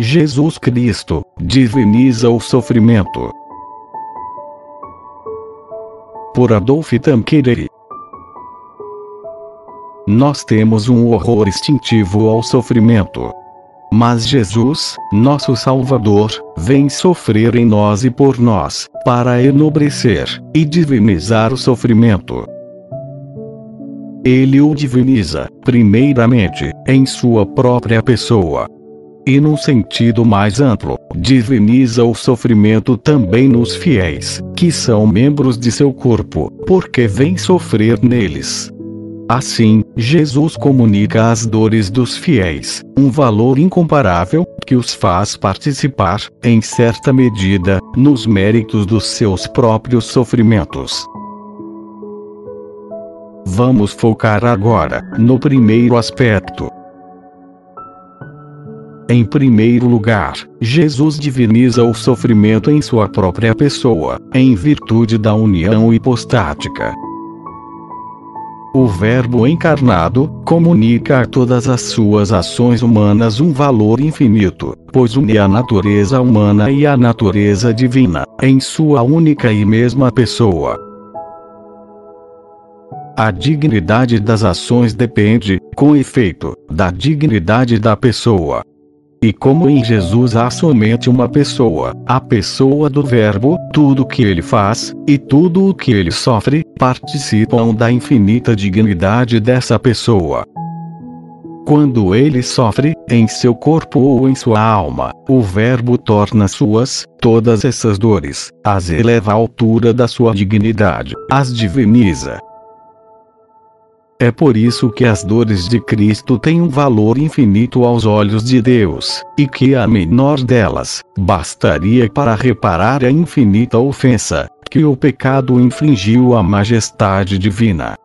Jesus Cristo diviniza o sofrimento. Por Adolf Tanqueray. Nós temos um horror instintivo ao sofrimento. Mas Jesus, nosso Salvador, vem sofrer em nós e por nós, para enobrecer e divinizar o sofrimento. Ele o diviniza, primeiramente, em sua própria pessoa, e num sentido mais amplo, diviniza o sofrimento também nos fiéis, que são membros de seu corpo, porque vem sofrer neles. Assim, Jesus comunica as dores dos fiéis, um valor incomparável, que os faz participar, em certa medida, nos méritos dos seus próprios sofrimentos. Vamos focar agora no primeiro aspecto, em primeiro lugar, Jesus diviniza o sofrimento em sua própria pessoa, em virtude da união hipostática. O Verbo encarnado comunica a todas as suas ações humanas um valor infinito, pois une a natureza humana e a natureza divina, em sua única e mesma pessoa. A dignidade das ações depende, com efeito, da dignidade da pessoa. E como em Jesus há somente uma pessoa, a pessoa do Verbo, tudo o que ele faz, e tudo o que ele sofre, participam da infinita dignidade dessa pessoa. Quando ele sofre, em seu corpo ou em sua alma, o Verbo torna suas, todas essas dores, as eleva à altura da sua dignidade, as diviniza. É por isso que as dores de Cristo têm um valor infinito aos olhos de Deus, e que a menor delas bastaria para reparar a infinita ofensa que o pecado infligiu à majestade divina.